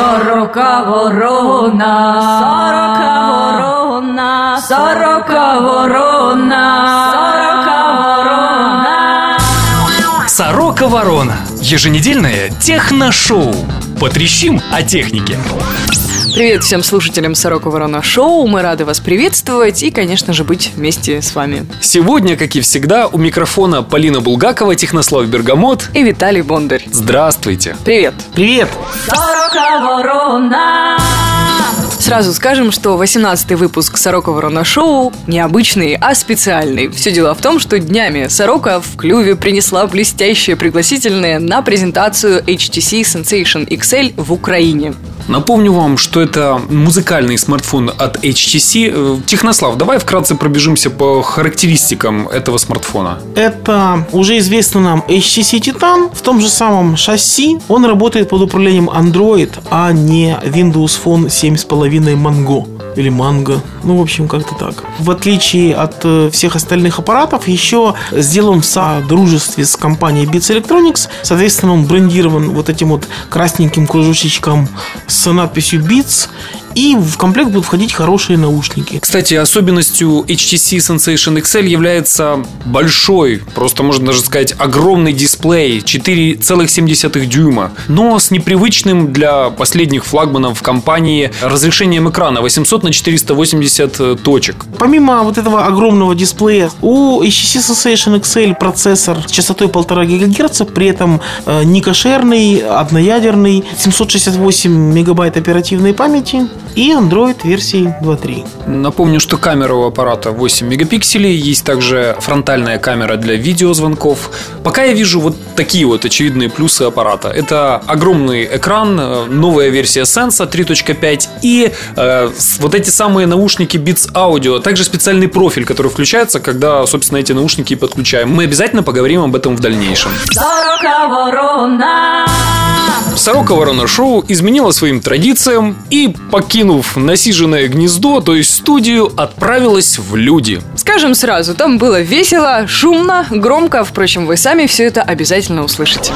Сорока ворона, сорока ворона, сорока ворона, сорока ворона. Сорока Ворона. Еженедельное техношоу. Потрещим о технике. Привет всем слушателям Сорока Ворона Шоу. Мы рады вас приветствовать и, конечно же, быть вместе с вами. Сегодня, как и всегда, у микрофона Полина Булгакова, Технослав Бергамот. И Виталий Бондарь. Здравствуйте. Привет. Привет! Сорока ворона. Сразу скажем, что 18-й выпуск Сорока Ворона Шоу необычный, а специальный. Все дело в том, что днями Сорока в клюве принесла блестящее пригласительное на презентацию HTC Sensation XL в Украине. Напомню вам, что это музыкальный смартфон от HTC. Э, Технослав, давай вкратце пробежимся по характеристикам этого смартфона. Это уже известный нам HTC Titan в том же самом шасси. Он работает под управлением Android, а не Windows Phone 7.5 Mango или Mango. Ну, в общем, как-то так. В отличие от э, всех остальных аппаратов, еще сделан в содружестве с компанией Beats Electronics. Соответственно, он брендирован вот этим вот красненьким кружочком с надписью Beats. И в комплект будут входить хорошие наушники. Кстати, особенностью HTC Sensation XL является большой, просто можно даже сказать огромный дисплей 4,7 дюйма, но с непривычным для последних флагманов компании разрешением экрана 800 на 480 точек. Помимо вот этого огромного дисплея, у HTC Sensation XL процессор с частотой 1,5 ГГц, при этом э, не кошерный, одноядерный, 768 мегабайт оперативной памяти и Android версии 2.3. Напомню, что камера у аппарата 8 мегапикселей, есть также фронтальная камера для видеозвонков. Пока я вижу вот такие вот очевидные плюсы аппарата. Это огромный экран, э, новая версия Sense 3.5 и э, вот эти самые наушники Beats Audio, а также специальный профиль, который включается, когда, собственно, эти наушники подключаем. Мы обязательно поговорим об этом в дальнейшем. Сорока ворона. Сорока Ворона Шоу изменила своим традициям и, покинув насиженное гнездо, то есть студию, отправилась в люди. Скажем сразу, там было весело, шумно, громко. Впрочем, вы сами все это обязательно услышите.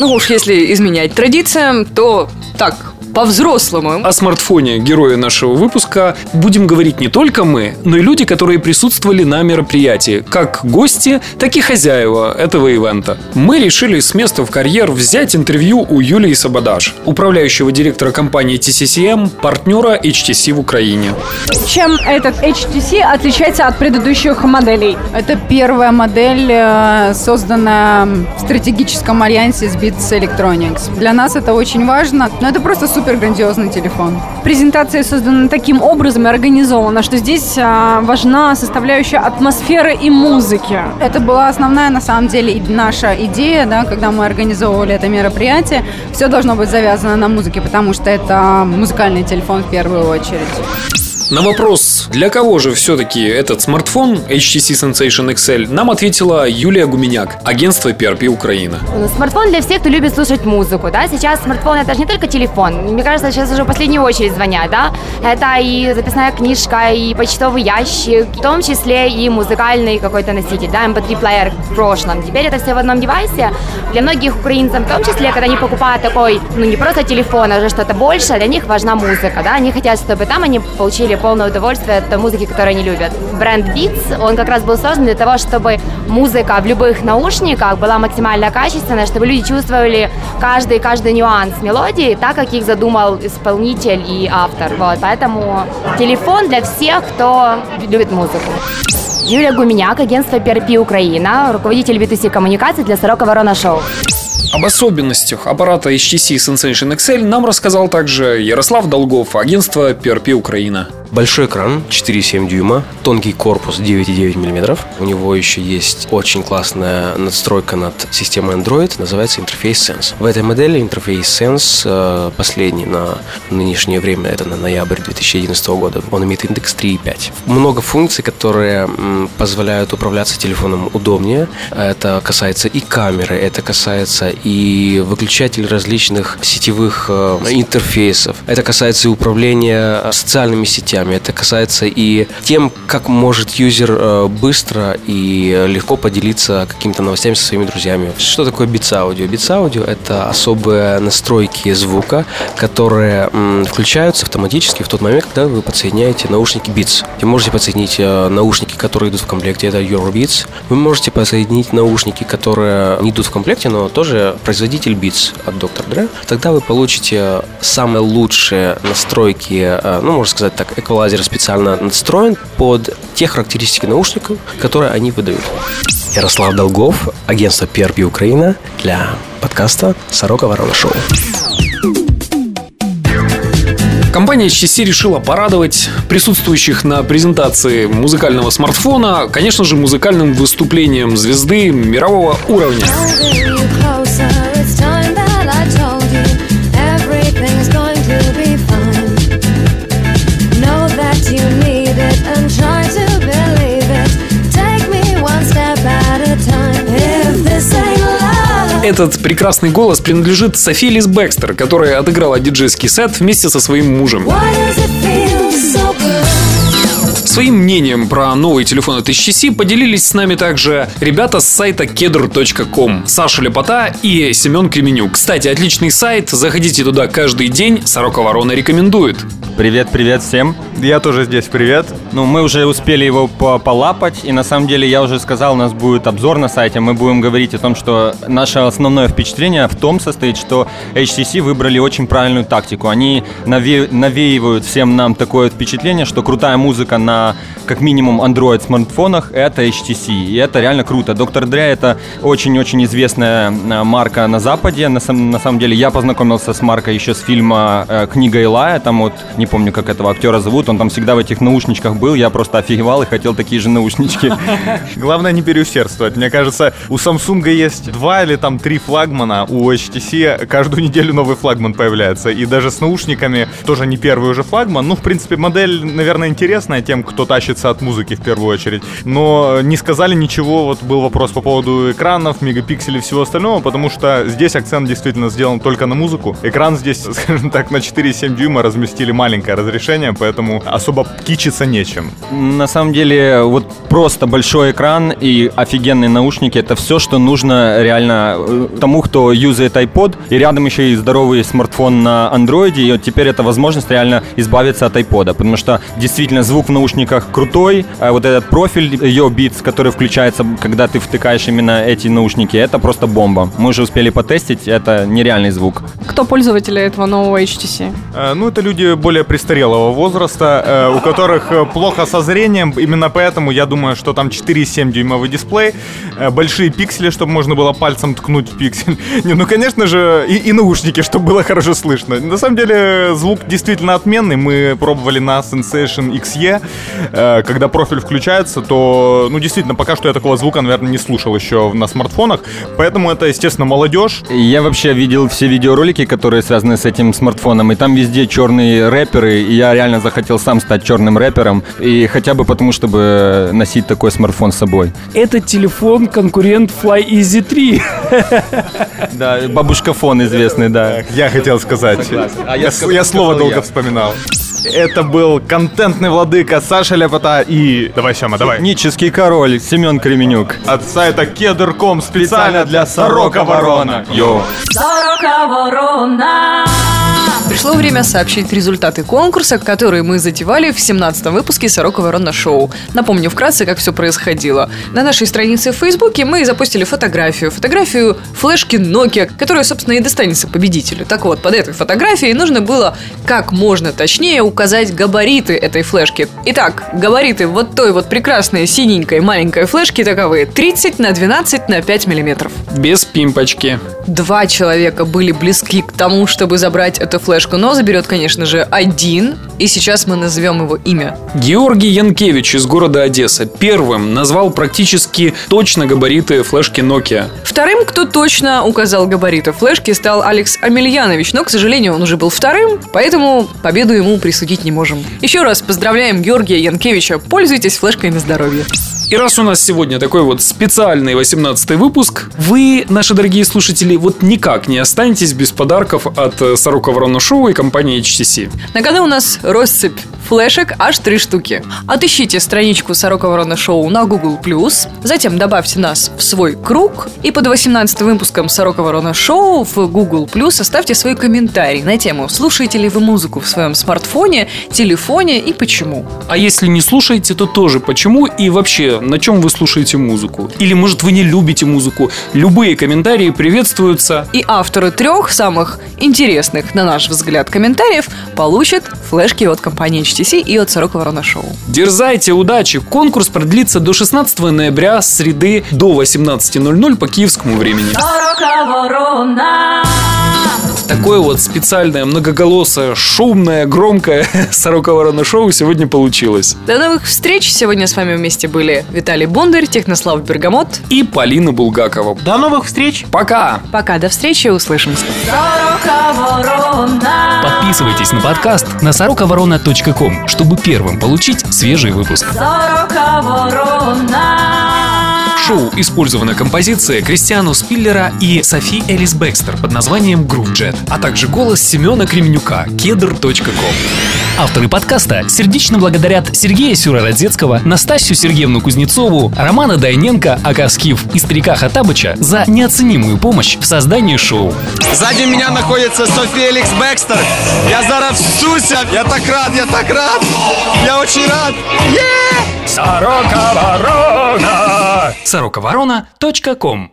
Ну уж если изменять традициям, то так, по-взрослому. О смартфоне героя нашего выпуска будем говорить не только мы, но и люди, которые присутствовали на мероприятии, как гости, так и хозяева этого ивента. Мы решили с места в карьер взять интервью у Юлии Сабадаш, управляющего директора компании TCCM, партнера HTC в Украине. Чем этот HTC отличается от предыдущих моделей? Это первая модель, э, созданная в стратегическом альянсе с Beats Electronics. Для нас это очень важно, но это просто супер грандиозный телефон. Презентация создана таким образом и организована, что здесь а, важна составляющая атмосферы и музыки. Это была основная, на самом деле, и наша идея, да, когда мы организовывали это мероприятие. Все должно быть завязано на музыке, потому что это музыкальный телефон в первую очередь. На вопрос, для кого же все-таки этот смартфон HTC Sensation XL, нам ответила Юлия Гуменяк, агентство PRP Украина. Ну, Смартфон для всех, кто любит слушать музыку, да, сейчас смартфон это же не только телефон, мне кажется, сейчас уже в последнюю очередь звонят, да, это и записная книжка, и почтовый ящик, в том числе и музыкальный какой-то носитель, да, MP3-плеер в прошлом, теперь это все в одном девайсе, для многих украинцам в том числе, когда они покупают такой, ну, не просто телефон, а уже что-то большее, для них важна музыка, да, они хотят, чтобы там они получили полное удовольствие той музыки, которую они любят. Бренд Beats, он как раз был создан для того, чтобы музыка в любых наушниках была максимально качественная, чтобы люди чувствовали каждый каждый нюанс мелодии, так как их задумал исполнитель и автор. Вот, поэтому телефон для всех, кто любит музыку. Юлия Гуменяк, агентство PRP Украина, руководитель B2C коммуникаций для Сорока Ворона Шоу. Об особенностях аппарата HTC Sensation XL нам рассказал также Ярослав Долгов, агентство PRP Украина. Большой экран 4,7 дюйма, тонкий корпус 9,9 мм. У него еще есть очень классная надстройка над системой Android, называется интерфейс Sense. В этой модели интерфейс Sense э, последний на нынешнее время, это на ноябрь 2011 года, он имеет индекс 3,5. Много функций, которые позволяют управляться телефоном удобнее. Это касается и камеры, это касается и выключателей различных сетевых э, интерфейсов. Это касается и управления социальными сетями, новостями. Это касается и тем, как может юзер э, быстро и легко поделиться какими-то новостями со своими друзьями. Что такое Beats Audio? Beats Audio — это особые настройки звука, которые включаются автоматически в тот момент, когда вы подсоединяете наушники Beats. Вы можете подсоединить э, наушники, которые идут в комплекте, это Eurobeats. Вы можете подсоединить наушники, которые не идут в комплекте, но тоже производитель Beats от Dr. Dre. Тогда вы получите самые лучшие настройки, э, ну, можно сказать так, эквалайзер специально настроен под те характеристики наушников, которые они выдают. Ярослав Долгов, агентство PRP Украина для подкаста «Сорока Ворона Шоу». Компания HTC решила порадовать присутствующих на презентации музыкального смартфона, конечно же, музыкальным выступлением звезды мирового уровня. Этот прекрасный голос принадлежит Софи Лис Бекстер, которая отыграла диджейский сет вместе со своим мужем. Своим мнением про новый телефон от HTC поделились с нами также ребята с сайта kedr.com Саша Лепота и Семен Кременюк. Кстати, отличный сайт, заходите туда каждый день, Сорока Ворона рекомендует. Привет, привет всем. Я тоже здесь, привет. Ну, мы уже успели его по- полапать, и на самом деле я уже сказал, у нас будет обзор на сайте, мы будем говорить о том, что наше основное впечатление в том состоит, что HTC выбрали очень правильную тактику. Они наве- навеивают всем нам такое впечатление, что крутая музыка на как минимум Android смартфонах это HTC, и это реально круто. Доктор Dre это очень-очень известная э, марка на Западе. На, сам- на самом деле я познакомился с маркой еще с фильма э, «Книга Илая», там вот, не помню, как этого актера зовут, он там всегда в этих наушничках был, я просто офигевал и хотел такие же наушнички. Главное не переусердствовать. Мне кажется, у Samsung есть два или там три флагмана, у HTC каждую неделю новый флагман появляется. И даже с наушниками тоже не первый уже флагман. Ну, в принципе, модель, наверное, интересная тем, кто тащится от музыки в первую очередь. Но не сказали ничего, вот был вопрос по поводу экранов, мегапикселей и всего остального, потому что здесь акцент действительно сделан только на музыку. Экран здесь, скажем так, на 4,7 дюйма разместили маленькое разрешение, поэтому особо кичиться нечем. На самом деле, вот просто большой экран и офигенные наушники это все, что нужно реально э, тому, кто юзает iPod, и рядом еще и здоровый смартфон на андроиде, и вот теперь это возможность реально избавиться от iPod, потому что действительно звук в наушниках крутой, а вот этот профиль ее Beats, который включается, когда ты втыкаешь именно эти наушники, это просто бомба. Мы уже успели потестить, это нереальный звук. Кто пользователи этого нового HTC? Э, Ну, это люди более престарелого возраста, э, у которых э, плохо со зрением. Именно поэтому я думаю, что там 4,7 дюймовый дисплей, э, большие пиксели, чтобы можно было пальцем ткнуть в пиксель. Не, ну, конечно же, и, и наушники, чтобы было хорошо слышно. На самом деле, звук действительно отменный. Мы пробовали на Sensation XE. Когда профиль включается, то, ну, действительно, пока что я такого звука, наверное, не слушал еще на смартфонах. Поэтому это, естественно, молодежь. Я вообще видел все видеоролики, которые связаны с этим смартфоном, и там везде черные рэперы, и я реально захотел сам стать черным рэпером, и хотя бы потому, чтобы носить такой смартфон с собой. Это телефон конкурент Fly Easy 3. Да, бабушка фон известный, да. Я хотел сказать. А я я, сказал- я слово долго я. вспоминал. Это был контентный владыка Саша Ляпота и... Давай, Сема, давай. Технический король Семен Кременюк. От сайта кедр.ком специально для Сорока Ворона. Йоу. Сорока ворона. Пришло время сообщить результаты конкурса, который мы затевали в 17-м выпуске «Сорока Ворона Шоу». Напомню вкратце, как все происходило. На нашей странице в Фейсбуке мы запустили фотографию. Фотографию флешки Nokia, которая, собственно, и достанется победителю. Так вот, под этой фотографией нужно было как можно точнее указать габариты этой флешки. Итак, габариты вот той вот прекрасной синенькой маленькой флешки таковы 30 на 12 на 5 миллиметров. Без пимпочки. Два человека были близки к тому, чтобы забрать эту флешку, но заберет, конечно же, один. И сейчас мы назовем его имя. Георгий Янкевич из города Одесса первым назвал практически точно габариты флешки Nokia. Вторым, кто точно указал габариты флешки, стал Алекс Амельянович, но, к сожалению, он уже был вторым, поэтому победу ему присудить не можем. Еще раз поздравляем Георгия Янкевича, пользуйтесь флешкой на здоровье. И раз у нас сегодня такой вот специальный 18 выпуск, вы, наши дорогие слушатели, вот никак не останетесь без подарков от э, Сорока Ворона Шоу и компании HTC. На кону у нас россыпь флешек аж три штуки. Отыщите страничку Сорока Ворона Шоу на Google+, затем добавьте нас в свой круг, и под 18 выпуском Сорока Ворона Шоу в Google+, оставьте свой комментарий на тему «Слушаете ли вы музыку в своем смартфоне, телефоне и почему?». А если не слушаете, то тоже почему и вообще на чем вы слушаете музыку? Или может вы не любите музыку? Любые комментарии приветствуются. И авторы трех самых интересных, на наш взгляд, комментариев получат флешки от компании HTC и от Сорока Ворона Шоу. Дерзайте, удачи! Конкурс продлится до 16 ноября с среды до 18.00 по киевскому времени. Сорока ворона. Такое вот специальное, многоголосое, шумное, громкое Сорока Ворона шоу сегодня получилось. До новых встреч! Сегодня с вами вместе были Виталий Бондарь, Технослав Бергамот. И Полина Булгакова. До новых встреч! Пока! Пока, до встречи, услышимся. Сорока ворона. Подписывайтесь на подкаст на сороковорона.ком, чтобы первым получить свежий выпуск. Сорока. В шоу использована композиция Кристиану Спиллера и Софи Элис Бекстер под названием Groove Jet, а также голос Семена Кременюка кедр.ком. Авторы подкаста сердечно благодарят Сергея Сюрородецкого, Настасью Сергеевну Кузнецову, Романа Дайненко, Акаскив и Старика Хатабыча за неоценимую помощь в создании шоу. Сзади меня находится София Эликс Бекстер. Я зараз всуся. Я так рад, я так рад. Я очень рад. Е! Сорока Ворона! Сороковорона.ком